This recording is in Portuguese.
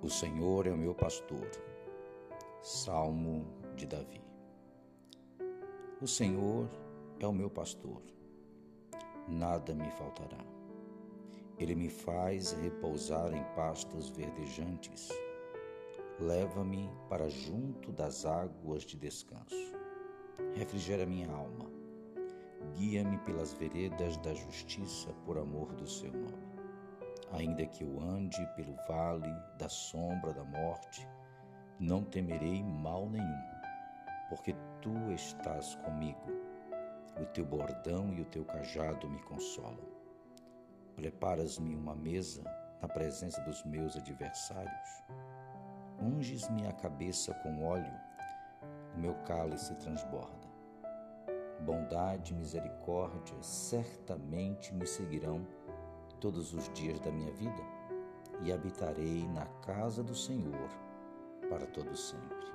O Senhor é o meu pastor. Salmo de Davi. O Senhor é o meu pastor. Nada me faltará. Ele me faz repousar em pastos verdejantes. Leva-me para junto das águas de descanso. Refrigera minha alma. Guia-me pelas veredas da justiça por amor do seu nome. Ainda que eu ande pelo vale da sombra da morte, não temerei mal nenhum, porque tu estás comigo. O teu bordão e o teu cajado me consolam. Preparas-me uma mesa na presença dos meus adversários. Unges-me a cabeça com óleo, o meu cálice transborda. Bondade e misericórdia certamente me seguirão todos os dias da minha vida e habitarei na casa do Senhor para todo sempre.